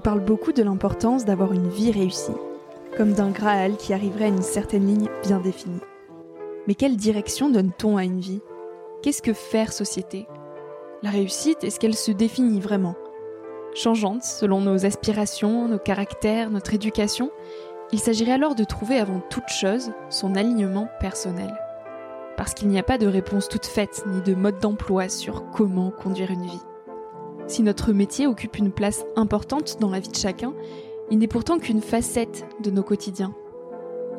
parle beaucoup de l'importance d'avoir une vie réussie, comme d'un Graal qui arriverait à une certaine ligne bien définie. Mais quelle direction donne-t-on à une vie? Qu'est-ce que faire société? La réussite, est-ce qu'elle se définit vraiment? Changeante selon nos aspirations, nos caractères, notre éducation, il s'agirait alors de trouver avant toute chose son alignement personnel. Parce qu'il n'y a pas de réponse toute faite ni de mode d'emploi sur comment conduire une vie. Si notre métier occupe une place importante dans la vie de chacun, il n'est pourtant qu'une facette de nos quotidiens.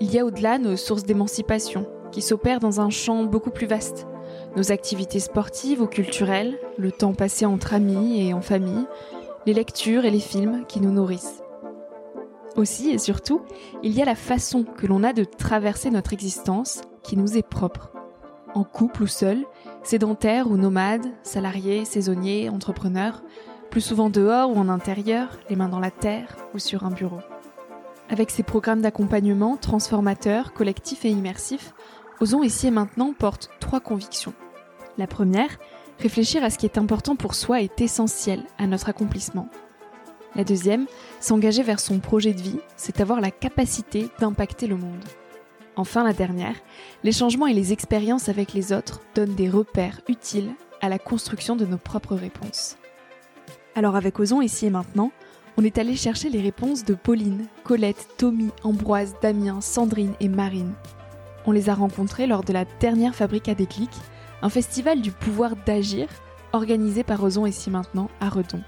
Il y a au-delà nos sources d'émancipation, qui s'opèrent dans un champ beaucoup plus vaste. Nos activités sportives ou culturelles, le temps passé entre amis et en famille, les lectures et les films qui nous nourrissent. Aussi et surtout, il y a la façon que l'on a de traverser notre existence qui nous est propre. En couple ou seul, sédentaire ou nomade, salarié, saisonnier, entrepreneur, plus souvent dehors ou en intérieur, les mains dans la terre ou sur un bureau. Avec ses programmes d'accompagnement transformateurs, collectifs et immersifs, Osons ici et maintenant porte trois convictions. La première, réfléchir à ce qui est important pour soi est essentiel à notre accomplissement. La deuxième, s'engager vers son projet de vie, c'est avoir la capacité d'impacter le monde. Enfin, la dernière, les changements et les expériences avec les autres donnent des repères utiles à la construction de nos propres réponses. Alors avec Ozon ici et maintenant, on est allé chercher les réponses de Pauline, Colette, Tommy, Ambroise, Damien, Sandrine et Marine. On les a rencontrés lors de la dernière Fabrique à déclic, un festival du pouvoir d'agir organisé par Ozon ici maintenant à Redon.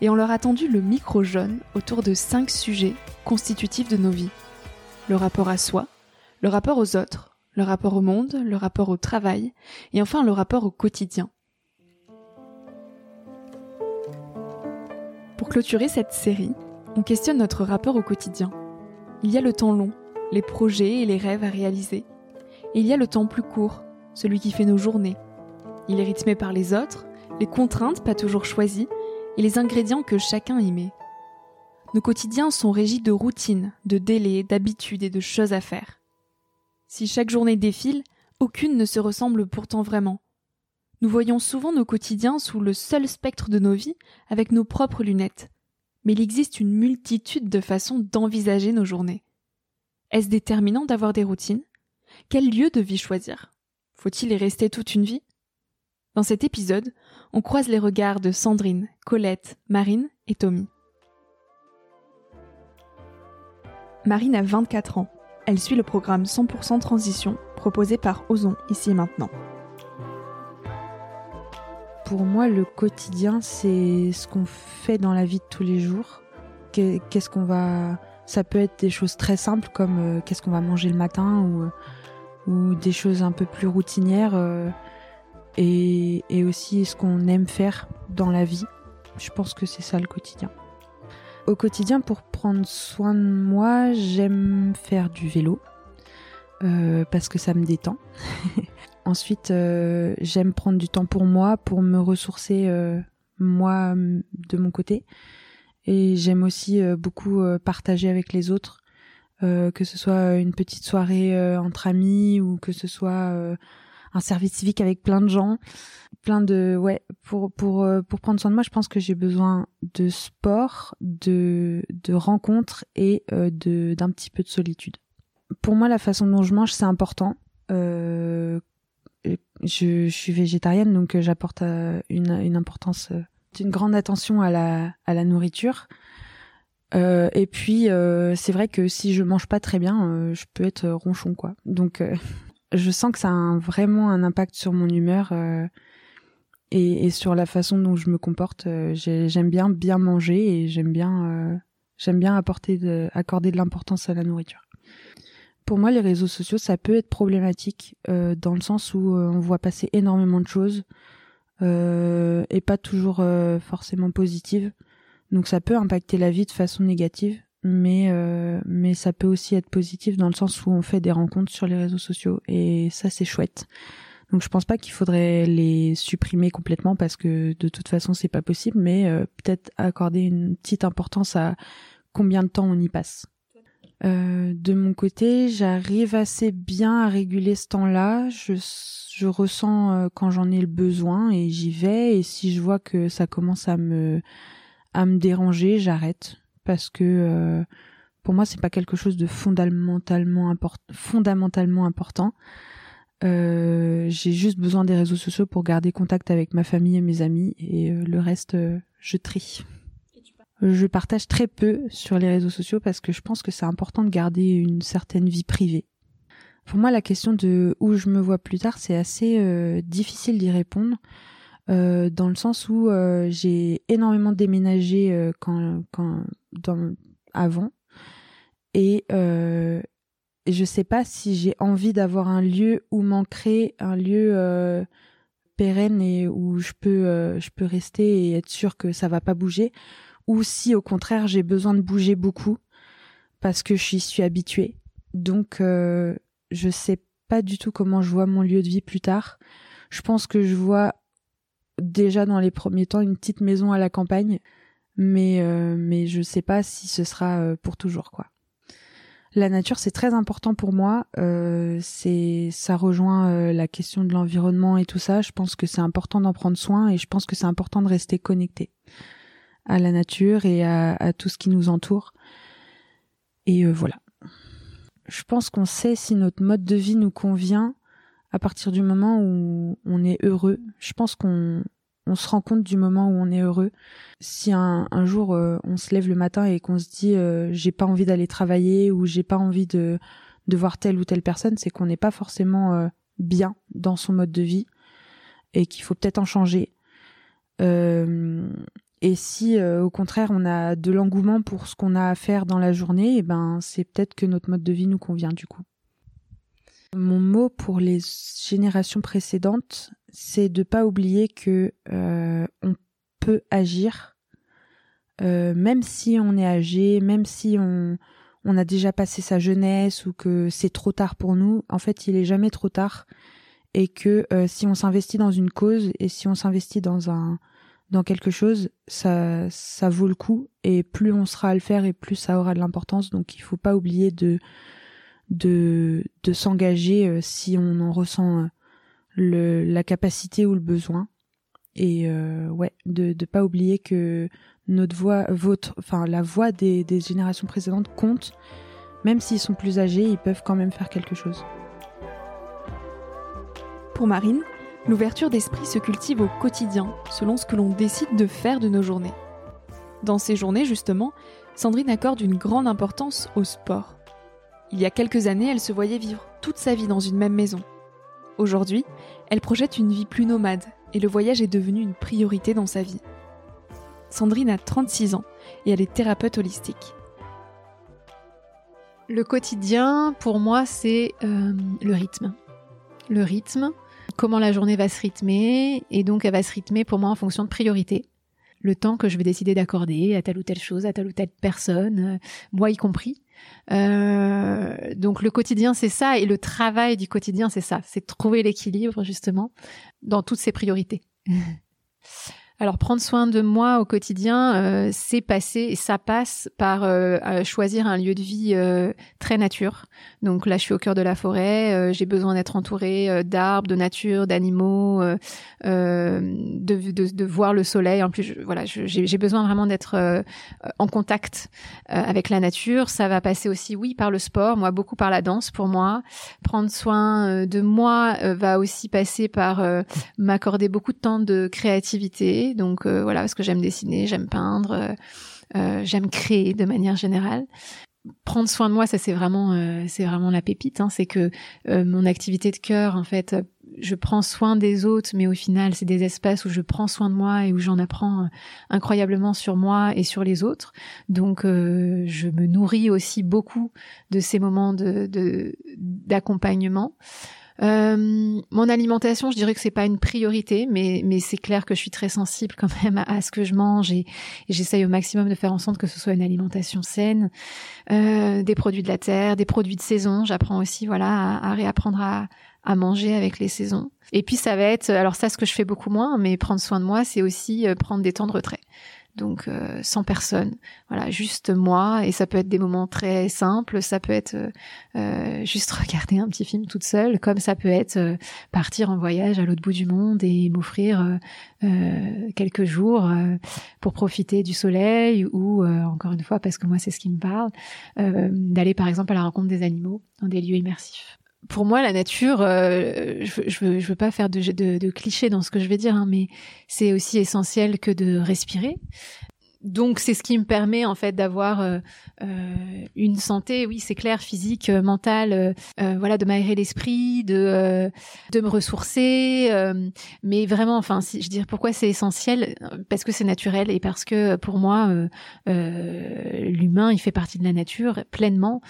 Et on leur a tendu le micro jaune autour de cinq sujets constitutifs de nos vies. Le rapport à soi, le rapport aux autres, le rapport au monde, le rapport au travail, et enfin le rapport au quotidien. Pour clôturer cette série, on questionne notre rapport au quotidien. Il y a le temps long, les projets et les rêves à réaliser. Il y a le temps plus court, celui qui fait nos journées. Il est rythmé par les autres, les contraintes pas toujours choisies, et les ingrédients que chacun y met. Nos quotidiens sont régis de routines, de délais, d'habitudes et de choses à faire. Si chaque journée défile, aucune ne se ressemble pourtant vraiment. Nous voyons souvent nos quotidiens sous le seul spectre de nos vies avec nos propres lunettes. Mais il existe une multitude de façons d'envisager nos journées. Est-ce déterminant d'avoir des routines? Quel lieu de vie choisir? Faut-il y rester toute une vie? Dans cet épisode, on croise les regards de Sandrine, Colette, Marine et Tommy. Marine a 24 ans. Elle suit le programme 100% Transition proposé par Ozon ici et maintenant. Pour moi, le quotidien, c'est ce qu'on fait dans la vie de tous les jours. Qu'est-ce qu'on va. Ça peut être des choses très simples comme euh, qu'est-ce qu'on va manger le matin ou, ou des choses un peu plus routinières euh, et aussi ce qu'on aime faire dans la vie. Je pense que c'est ça le quotidien. Au quotidien, pour prendre soin de moi, j'aime faire du vélo euh, parce que ça me détend. Ensuite, euh, j'aime prendre du temps pour moi, pour me ressourcer euh, moi de mon côté. Et j'aime aussi beaucoup partager avec les autres, que ce soit une petite soirée entre amis ou que ce soit un service civique avec plein de gens, plein de ouais pour pour pour prendre soin de moi, je pense que j'ai besoin de sport, de de rencontres et de d'un petit peu de solitude. Pour moi, la façon dont je mange, c'est important. Euh, je, suis végétarienne, donc j'apporte une, une importance, une grande attention à la à la nourriture. Euh, et puis euh, c'est vrai que si je mange pas très bien, je peux être ronchon quoi. Donc je sens que ça a vraiment un impact sur mon humeur euh, et, et, sur la façon dont je me comporte. Euh, j'aime bien bien manger et j'aime bien euh, j'aime bien apporter de, accorder de l'importance à la nourriture. Pour moi, les réseaux sociaux, ça peut être problématique euh, dans le sens où on voit passer énormément de choses et pas toujours forcément positives. Donc ça peut impacter la vie de façon négative mais euh, mais ça peut aussi être positif dans le sens où on fait des rencontres sur les réseaux sociaux et ça c'est chouette. Donc je pense pas qu'il faudrait les supprimer complètement parce que de toute façon c'est pas possible, mais euh, peut-être accorder une petite importance à combien de temps on y passe. Euh, de mon côté, j'arrive assez bien à réguler ce temps-là. Je, je ressens euh, quand j'en ai le besoin et j'y vais. Et si je vois que ça commence à me à me déranger, j'arrête parce que pour moi c'est pas quelque chose de fondamentalement fondamentalement important j'ai juste besoin des réseaux sociaux pour garder contact avec ma famille et mes amis et le reste je trie je partage très peu sur les réseaux sociaux parce que je pense que c'est important de garder une certaine vie privée. Pour moi, la question de où je me vois plus tard, c'est assez euh, difficile d'y répondre, euh, dans le sens où euh, j'ai énormément déménagé quand, quand dans, avant, et, et je sais pas si j'ai envie d'avoir un lieu où m'ancrer, un lieu pérenne et où je peux, je peux rester et être sûr que ça va pas bouger ou si au contraire j'ai besoin de bouger beaucoup parce que j'y suis habituée. Donc euh, je sais pas du tout comment je vois mon lieu de vie plus tard. Je pense que je vois déjà dans les premiers temps une petite maison à la campagne, mais euh, mais je sais pas si ce sera euh, pour toujours quoi. La nature c'est très important pour moi. Euh, c'est ça rejoint euh, la question de l'environnement et tout ça. Je pense que c'est important d'en prendre soin et je pense que c'est important de rester connecté à la nature et à, tout ce qui nous entoure. Et euh, voilà. Je pense qu'on sait si notre mode de vie nous convient à partir du moment où on est heureux. Je pense qu'on on se rend compte du moment où on est heureux. Si un, jour euh, on se lève le matin et qu'on se dit euh, j'ai pas envie d'aller travailler ou j'ai pas envie de, voir telle ou telle personne, c'est qu'on n'est pas forcément bien dans son mode de vie et qu'il faut peut-être en changer. Et si euh, au contraire on a de l'engouement pour ce qu'on a à faire dans la journée, et eh ben c'est peut-être que notre mode de vie nous convient du coup. Mon mot pour les générations précédentes, c'est de pas oublier que euh, on peut agir, euh, même si on est âgé, même si on on a déjà passé sa jeunesse ou que c'est trop tard pour nous. En fait, il est jamais trop tard et que si on s'investit dans une cause et si on s'investit dans un dans quelque chose, ça, ça vaut le coup et plus on sera à le faire et plus ça aura de l'importance. Donc il faut pas oublier de de, de s'engager euh, si on en ressent euh, le, la capacité ou le besoin. Et euh, ouais, de de pas oublier que notre voix, enfin la voix des, des générations précédentes compte, même s'ils sont plus âgés, ils peuvent quand même faire quelque chose. Pour Marine, L'ouverture d'esprit se cultive au quotidien, selon ce que l'on décide de faire de nos journées. Dans ces journées, justement, Sandrine accorde une grande importance au sport. Il y a quelques années, elle se voyait vivre toute sa vie dans une même maison. Aujourd'hui, elle projette une vie plus nomade et le voyage est devenu une priorité dans sa vie. Sandrine a 36 ans et elle est thérapeute holistique. Le quotidien, pour moi, c'est euh, le rythme. Le rythme, comment la journée va se rythmer, et donc elle va se rythmer pour moi en fonction de priorité. Le temps que je vais décider d'accorder à telle ou telle chose, à telle ou telle personne, euh, moi y compris. Euh, donc le quotidien, c'est ça, et le travail du quotidien, c'est ça, c'est trouver l'équilibre justement dans toutes ces priorités. Alors prendre soin de moi au quotidien, euh, c'est passer et ça passe par euh, choisir un lieu de vie euh, très nature. Donc là, je suis au cœur de la forêt, j'ai besoin d'être entourée d'arbres, de nature, d'animaux, de, de, de, voir le soleil. En plus, je, voilà, j'ai besoin vraiment d'être en contact avec la nature. Ça va passer aussi, oui, par le sport, moi beaucoup par la danse pour moi. Prendre soin de moi va aussi passer par m'accorder beaucoup de temps de créativité donc euh, voilà, parce que j'aime dessiner, j'aime peindre, euh, euh, j'aime créer de manière générale prendre soin de moi, ça c'est vraiment, c'est vraiment la pépite. Hein. c'est que mon activité de cœur, en fait, je prends soin des autres, mais au final, c'est des espaces où je prends soin de moi et où j'en apprends incroyablement sur moi et sur les autres. Donc, je me nourris aussi beaucoup de ces moments de d'accompagnement. Euh, mon alimentation, je dirais que c'est pas une priorité, mais mais c'est clair que je suis très sensible quand même à, ce que je mange et, j'essaye au maximum de faire en sorte que ce soit une alimentation saine, euh, des produits de la terre, des produits de saison. J'apprends aussi voilà à, réapprendre à, à manger avec les saisons. Et puis ça va être, alors ça ce que je fais beaucoup moins, mais prendre soin de moi, c'est aussi euh, prendre des temps de retrait. Donc euh, sans personne. Voilà, juste moi. Et ça peut être des moments très simples. Ça peut être euh, juste regarder un petit film toute seule, comme ça peut être partir en voyage à l'autre bout du monde et m'offrir quelques jours pour profiter du soleil ou encore une fois parce que moi c'est ce qui me parle, d'aller par exemple à la rencontre des animaux dans des lieux immersifs pour moi, la nature, euh, je, je, veux, pas faire de clichés dans ce que je vais dire, hein, mais c'est aussi essentiel que de respirer donc c'est ce qui me permet en fait d'avoir euh, euh, une santé, oui c'est clair, physique, euh, mentale, voilà, de m'aérer l'esprit, de de me ressourcer, mais vraiment, enfin, si, je veux dire pourquoi c'est essentiel, parce que c'est naturel et parce que pour moi, l'humain il fait partie de la nature pleinement,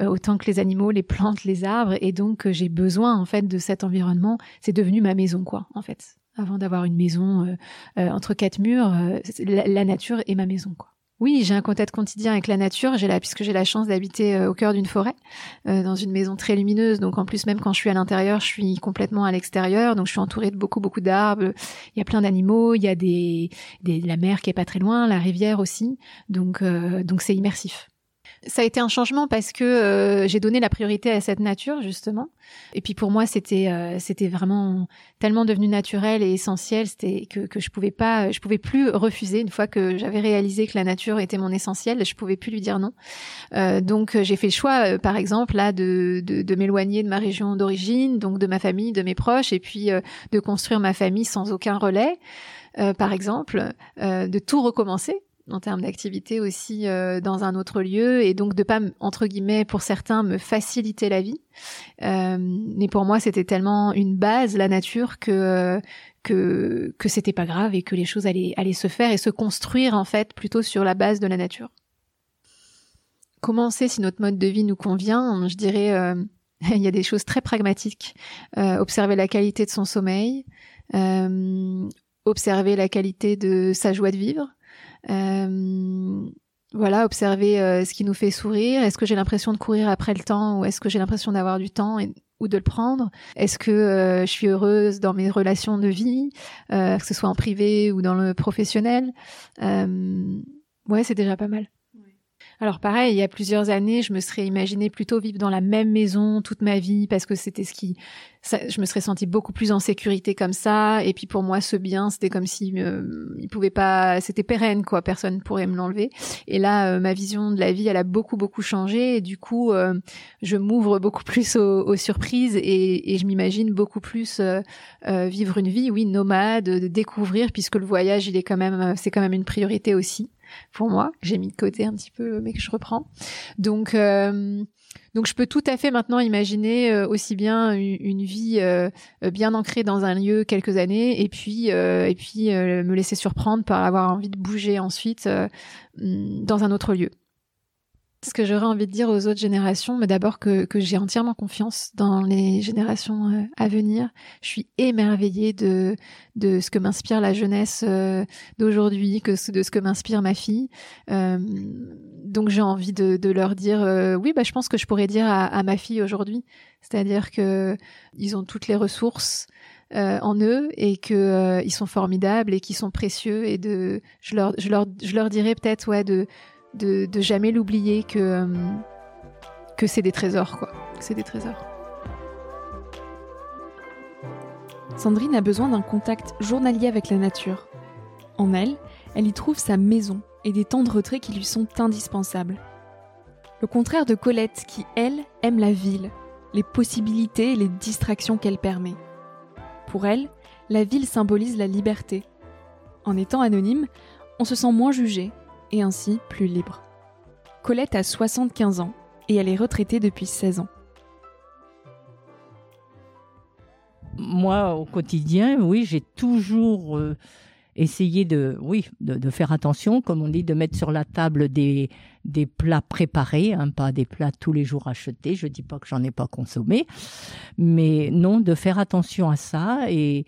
autant que les animaux, les plantes, les arbres, et donc j'ai besoin en fait de cet environnement. C'est devenu ma maison quoi, en fait avant d'avoir une maison euh, euh, entre quatre murs, euh, la, nature est ma maison, quoi. Oui, j'ai un contact quotidien avec la nature. La, puisque j'ai la chance d'habiter au cœur d'une forêt, dans une maison très lumineuse. Donc en plus, même quand je suis à l'intérieur, je suis complètement à l'extérieur. Donc je suis entourée de beaucoup, beaucoup d'arbres. Il y a plein d'animaux. Il y a des, des, la mer qui est pas très loin, la rivière aussi. Donc donc c'est immersif. Ça a été un changement parce que euh, j'ai donné la priorité à cette nature justement. Et puis pour moi, c'était euh, vraiment tellement devenu naturel et essentiel, c'était que que je pouvais pas, je pouvais plus refuser une fois que j'avais réalisé que la nature était mon essentiel, je pouvais plus lui dire non. Euh, donc j'ai fait le choix, par exemple là, de de, de m'éloigner de ma région d'origine, donc de ma famille, de mes proches, et puis de construire ma famille sans aucun relais. par exemple, de tout recommencer en termes d'activité aussi euh, dans un autre lieu et donc de pas entre guillemets pour certains me faciliter la vie. Euh, mais pour moi c'était tellement une base la nature que que que c'était pas grave et que les choses allaient allaient se faire et se construire en fait plutôt sur la base de la nature. Commencer si notre mode de vie nous convient? Je dirais euh, il y a des choses très pragmatiques. Observer la qualité de son sommeil observer la qualité de sa joie de vivre euh, voilà, observer euh, ce qui nous fait sourire. Est-ce que j'ai l'impression de courir après le temps ou est-ce que j'ai l'impression d'avoir du temps ou de le prendre? Est-ce que euh, je suis heureuse dans mes relations de vie, que ce soit en privé ou dans le professionnel? Ouais, c'est déjà pas mal. Alors pareil, il y a plusieurs années, je me serais imaginé plutôt vivre dans la même maison toute ma vie parce que c'était ce qui, je me serais sentie beaucoup plus en sécurité comme ça. Et puis pour moi, ce bien, c'était comme si euh, il pouvait pas, c'était pérenne quoi, personne pourrait me l'enlever. Et là, euh, ma vision de la vie, elle a beaucoup beaucoup changé. Et du coup, euh, je m'ouvre beaucoup plus aux, surprises et, et je m'imagine beaucoup plus euh, vivre une vie, oui, nomade, de découvrir, puisque le voyage, il est quand même, c'est quand même une priorité aussi pour moi, j'ai mis de côté un petit peu, mais que je reprends. Donc, euh, donc je peux tout à fait maintenant imaginer euh, aussi bien une, vie euh, bien ancrée dans un lieu quelques années, et puis et puis me laisser surprendre par avoir envie de bouger ensuite dans un autre lieu. Ce que j'aurais envie de dire aux autres générations, mais d'abord que, que j'ai entièrement confiance dans les générations euh, à venir. Je suis émerveillée de, de ce que m'inspire la jeunesse euh, d'aujourd'hui, que de ce que m'inspire ma fille. Euh, donc j'ai envie de, de, leur dire, oui, bah, je pense que je pourrais dire à, à ma fille aujourd'hui, c'est-à-dire que ils ont toutes les ressources. en eux et que ils sont formidables et qu'ils sont précieux et de je leur je leur je leur dirais peut-être ouais de de, jamais l'oublier que, euh, que c'est des trésors, quoi. C'est des trésors. Sandrine a besoin d'un contact journalier avec la nature. En elle, elle y trouve sa maison et des temps de retrait qui lui sont indispensables. Le contraire de Colette qui, elle, aime la ville, les possibilités et les distractions qu'elle permet. Pour elle, la ville symbolise la liberté. En étant anonyme, on se sent moins jugé et ainsi plus libre. Colette a 75 ans et elle est retraitée depuis 16 ans. Moi, au quotidien, oui, j'ai toujours euh, essayé de, oui, de, faire attention, comme on dit, de mettre sur la table des, des plats préparés, hein, pas des plats tous les jours achetés. Je dis pas que j'en ai pas consommé, mais non, de faire attention à ça et,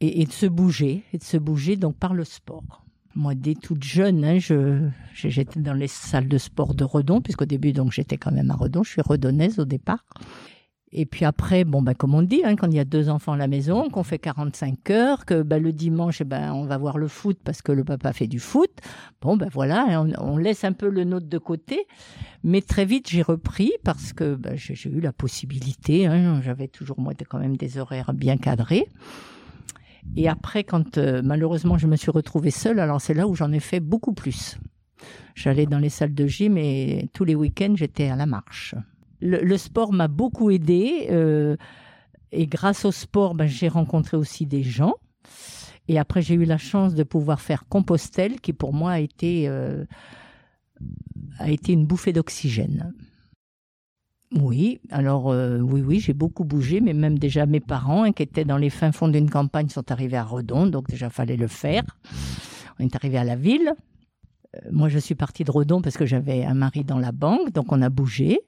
et, et de se bouger, et de se bouger donc par le sport. Moi, dès toute jeune, hein, je, j'étais dans les salles de sport de Redon, puisqu'au début, donc, j'étais quand même à Redon. Je suis redonnaise au départ. Et puis après, bon, ben, comme on dit, hein, quand il y a deux enfants à la maison, qu'on fait 45 heures, que ben, le dimanche, eh ben, on va voir le foot parce que le papa fait du foot. Bon, ben voilà, hein, on, laisse un peu le nôtre de côté. Mais très vite, j'ai repris parce que j'ai eu la possibilité. J'avais toujours, moi, quand même des horaires bien cadrés. Et après, quand euh, malheureusement je me suis retrouvée seule, alors c'est là où j'en ai fait beaucoup plus. J'allais dans les salles de gym et tous les week-ends j'étais à la marche. Le, sport m'a beaucoup aidé euh, et grâce au sport, ben, j'ai rencontré aussi des gens. Et après, j'ai eu la chance de pouvoir faire Compostelle, qui pour moi a été, euh, a été une bouffée d'oxygène. Oui, alors euh, oui, oui, j'ai beaucoup bougé, mais même déjà mes parents, hein, qui étaient dans les fins fonds d'une campagne, sont arrivés à Redon, donc déjà fallait le faire. On est arrivé à la ville. Euh, moi, je suis partie de Redon parce que j'avais un mari dans la banque, donc on a bougé.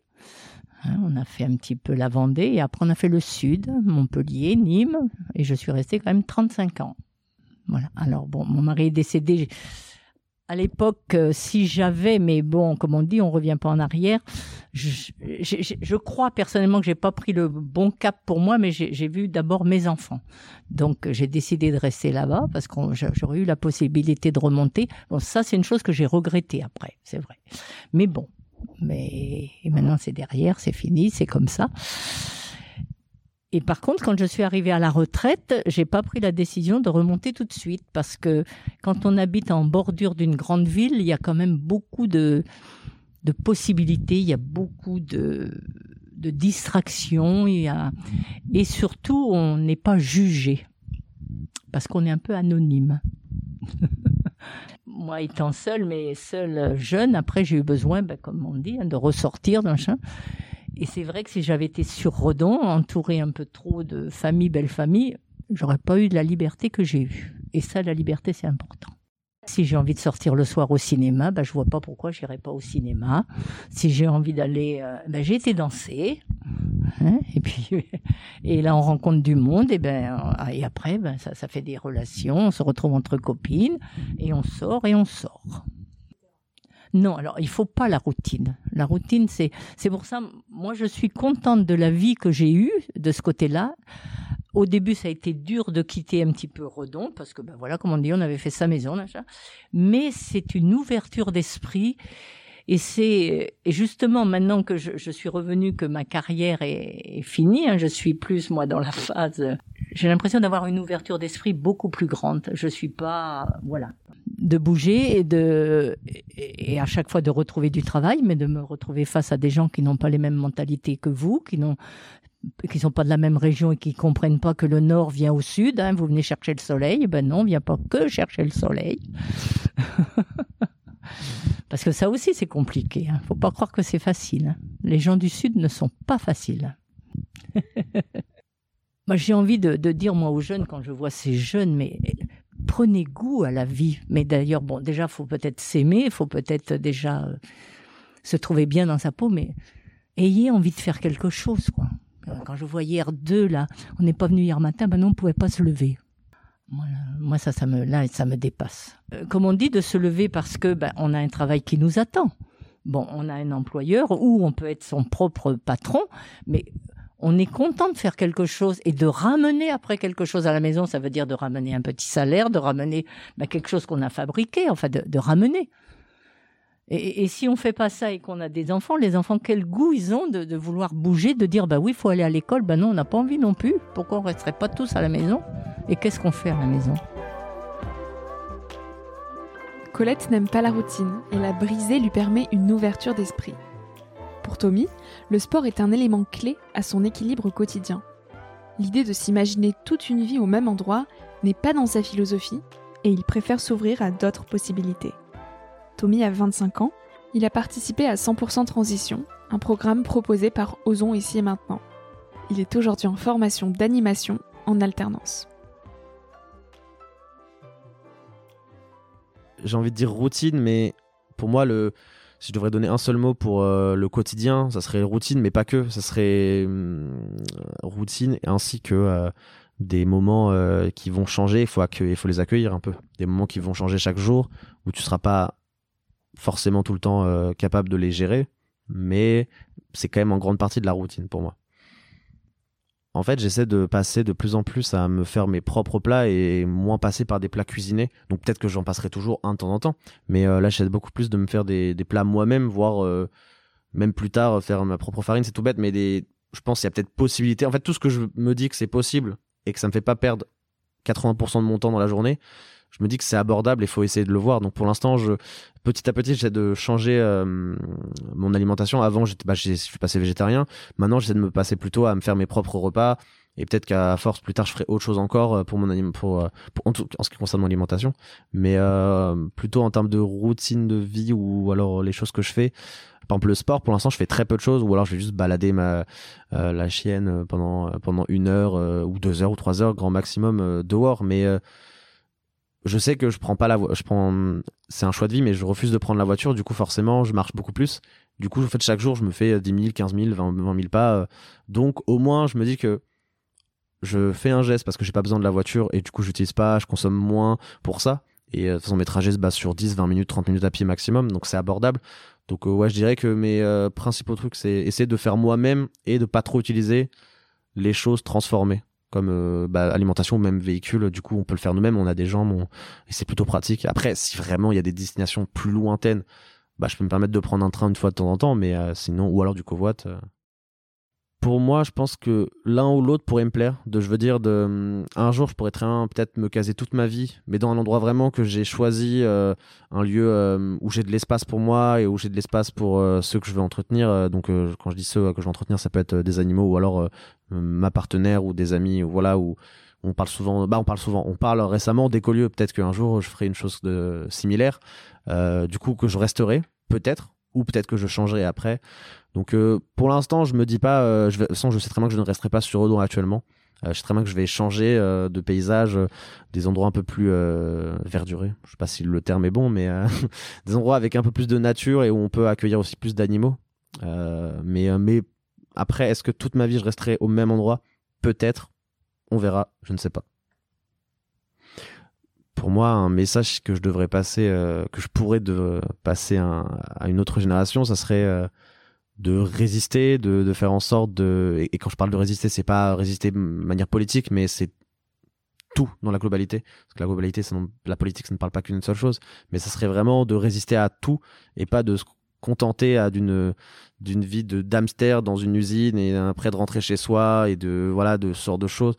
Hein, on a fait un petit peu la Vendée et après on a fait le sud, Montpellier, Nîmes, et je suis restée quand même 35 ans. Voilà. Alors bon, mon mari est décédé à l'époque, euh, si j'avais, mais bon, comme on dit, on revient pas en arrière. Je, crois personnellement que j'ai pas pris le bon cap pour moi, mais j'ai vu d'abord mes enfants. Donc j'ai décidé de rester là-bas parce que j'aurais eu la possibilité de remonter. Bon, ça c'est une chose que j'ai regretté après, c'est vrai. Mais bon, mais maintenant c'est derrière, c'est fini, c'est comme ça. Et par contre, quand je suis arrivée à la retraite, j'ai pas pris la décision de remonter tout de suite parce que quand on habite en bordure d'une grande ville, il y a quand même beaucoup de, de possibilités, il y a beaucoup de, de distractions, et surtout, on n'est pas jugé parce qu'on est un peu anonyme. Moi, étant seule, mais seule jeune, après, j'ai eu besoin, ben, comme on dit, hein, de ressortir d'un chien. Et c'est vrai que si j'avais été sur Redon, entouré un peu trop de famille, belle famille, j'aurais pas eu de la liberté que j'ai eue. Et ça, la liberté, c'est important. Si j'ai envie de sortir le soir au cinéma, bah, je vois pas pourquoi j'irais pas au cinéma. Si j'ai envie d'aller, bah, j'ai été danser. Hein, et puis, et là, on rencontre du monde, et ben, euh, et après, ben, ça, ça fait des relations, on se retrouve entre copines, et on sort et on sort. Non, alors il faut pas la routine. La routine, c'est c'est pour ça. Moi, je suis contente de la vie que j'ai eue de ce côté-là. Au début, ça a été dur de quitter un petit peu Redon parce que ben voilà, comme on dit, on avait fait sa maison, là, mais c'est une ouverture d'esprit. Et c'est et justement maintenant que je, suis revenue, que ma carrière est, finie, hein, je suis plus moi dans la phase. J'ai l'impression d'avoir une ouverture d'esprit beaucoup plus grande. Je suis pas voilà de bouger et de et à chaque fois de retrouver du travail, mais de me retrouver face à des gens qui n'ont pas les mêmes mentalités que vous, qui n'ont qui sont pas de la même région et qui comprennent pas que le nord vient au sud. Hein, vous venez chercher le soleil, ben non, on vient pas que chercher le soleil. Parce que ça aussi c'est compliqué. Hein. Faut pas croire que c'est facile. Hein. Les gens du sud ne sont pas faciles. moi j'ai envie de, de, dire moi aux jeunes quand je vois ces jeunes, mais prenez goût à la vie. Mais d'ailleurs, bon, déjà, faut peut-être s'aimer, faut peut-être déjà euh, se trouver bien dans sa peau, mais ayez envie de faire quelque chose, quoi. Euh, quand je vois hier deux, là, on n'est pas venu hier matin, ben non, on pouvait pas se lever. Moi, ça, ça me, là, ça me dépasse. Euh, comme on dit, de se lever parce que, ben, on a un travail qui nous attend. Bon, on a un employeur ou on peut être son propre patron, mais on est content de faire quelque chose et de ramener après quelque chose à la maison. Ça veut dire de ramener un petit salaire, de ramener bah, quelque chose qu'on a fabriqué, enfin de, ramener. Et, si on fait pas ça et qu'on a des enfants, les enfants, quel goût ils ont de, vouloir bouger, de dire bah oui, il faut aller à l'école. Ben non, on n'a pas envie non plus. Pourquoi on resterait pas tous à la maison? Et qu'est-ce qu'on fait à la maison? Colette n'aime pas la routine et la briser lui permet une ouverture d'esprit. Pour Tommy, le sport est un élément clé à son équilibre quotidien. L'idée de s'imaginer toute une vie au même endroit n'est pas dans sa philosophie et il préfère s'ouvrir à d'autres possibilités. Tommy a 25 ans, il a participé à 100% Transition, un programme proposé par Ozon ici et maintenant. Il est aujourd'hui en formation d'animation en alternance. J'ai envie de dire routine, mais pour moi, le, si je devrais donner un seul mot pour euh, le quotidien, ça serait routine, mais pas que. Ça serait hum, routine ainsi que euh, des moments euh, qui vont changer. Il faut, les accueillir un peu. Des moments qui vont changer chaque jour, où tu seras pas forcément tout le temps capable de les gérer, mais c'est quand même en grande partie de la routine pour moi. En fait, j'essaie de passer de plus en plus à me faire mes propres plats et moins passer par des plats cuisinés. Donc peut-être que j'en passerai toujours un temps en temps. Mais euh, là, j'essaie beaucoup plus de me faire des, plats moi-même, voire euh, même plus tard faire ma propre farine. C'est tout bête, mais je pense qu'il y a peut-être possibilité. En fait, tout ce que je me dis que c'est possible et que ça me fait pas perdre 80% de mon temps dans la journée, je me dis que c'est abordable et faut essayer de le voir. Donc pour l'instant, je petit à petit, j'essaie de changer euh, mon alimentation. Avant, j'étais, bah, je suis passé végétarien. Maintenant, j'essaie de me passer plutôt à me faire mes propres repas. Et peut-être qu'à force, plus tard, je ferai autre chose encore euh, pour mon pour, euh, pour en, ce qui concerne mon alimentation. Mais euh, plutôt en termes de routine de vie ou alors les choses que je fais. Par exemple, le sport, pour l'instant, je fais très peu de choses, ou alors je vais juste balader ma la chienne pendant pendant une heure ou deux heures ou trois heures, grand maximum dehors. Mais je sais que je prends pas la voie, je prends, c'est un choix de vie, mais je refuse de prendre la voiture. Du coup, forcément, je marche beaucoup plus. Du coup, en fait, chaque jour, je me fais 10 000, 15 000, 20, 000 pas. Euh. Donc, au moins, je me dis que je fais un geste parce que j'ai pas besoin de la voiture et du coup, j'utilise pas, je consomme moins pour ça. Et euh, de toute façon, mes trajets se basent sur 10, 20 minutes, 30 minutes à pied maximum, donc c'est abordable. Donc, euh, ouais, je dirais que mes principaux trucs, c'est essayer de faire moi-même et de pas trop utiliser les choses transformées comme euh, bah, alimentation ou même véhicule. Du coup, on peut le faire nous-mêmes. On a des jambes et c'est plutôt pratique. Après, si vraiment il y a des destinations plus lointaines, bah, je peux me permettre de prendre un train une fois de temps en temps, mais euh, sinon, ou alors du covoit. Euh, pour moi, je pense que l'un ou l'autre pourrait me plaire. Je veux dire, un jour, je pourrais très bien peut-être me caser toute ma vie, mais dans un endroit vraiment que j'ai choisi, euh, un lieu euh, où j'ai de l'espace pour moi et où j'ai de l'espace pour euh, ceux que je veux entretenir. donc, quand je dis ceux que je veux entretenir, ça peut être des animaux ou alors ma partenaire ou des amis, voilà, on parle souvent, bah, on parle souvent, on parle récemment d'écolieux. Peut-être qu'un jour, je ferai une chose de similaire. du coup, que je resterai, peut-être, ou peut-être que je changerai après. Donc euh, pour l'instant, je me dis pas, euh, je, je sais très bien que je ne resterai pas sur Redon actuellement. Euh, je sais très bien que je vais changer de paysage, des endroits un peu plus verdurés. Je sais pas si le terme est bon, mais des endroits avec un peu plus de nature et où on peut accueillir aussi plus d'animaux. mais après, est-ce que toute ma vie je resterai au même endroit? Peut-être. On verra. Je ne sais pas pour moi, un message que je devrais passer, que je pourrais de, passer à une autre génération, ça serait de résister, de, faire en sorte de et, quand je parle de résister, c'est pas résister de manière politique, mais c'est tout dans la globalité. Parce que la globalité, la politique, ça ne parle pas qu'une seule chose, mais ça serait vraiment de résister à tout et pas de se contenter d'une vie de d'hamster dans une usine et après de rentrer chez soi et de voilà de ce genre de choses.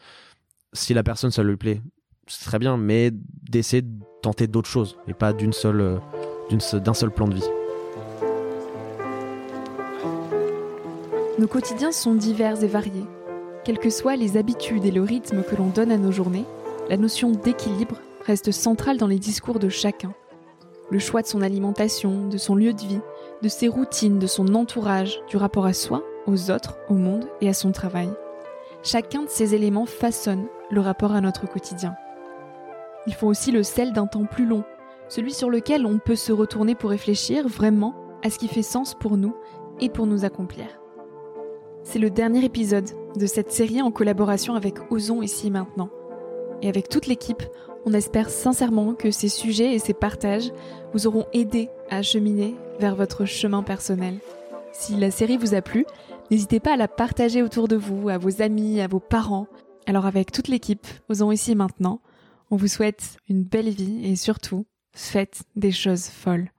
Si la personne ça lui plaît, c'est très bien, mais d'essayer de tenter d'autres choses et pas d'une seule d'une d'un seul plan de vie. Nos quotidiens sont divers et variés. Quelles que soient les habitudes et le rythme que l'on donne à nos journées, la notion d'équilibre reste centrale dans les discours de chacun. Le choix de son alimentation, de son lieu de vie, de ses routines, de son entourage, du rapport à soi, aux autres, au monde et à son travail. Chacun de ces éléments façonne le rapport à notre quotidien. Il faut aussi le sel d'un temps plus long, celui sur lequel on peut se retourner pour réfléchir vraiment à ce qui fait sens pour nous et pour nous accomplir. C'est le dernier épisode de cette série en collaboration avec Osons ici et maintenant. Et avec toute l'équipe, on espère sincèrement que ces sujets et ces partages vous auront aidé à cheminer vers votre chemin personnel. Si la série vous a plu, n'hésitez pas à la partager autour de vous, à vos amis, à vos parents. Alors avec toute l'équipe, Osons ici et maintenant, on vous souhaite une belle vie et surtout, faites des choses folles.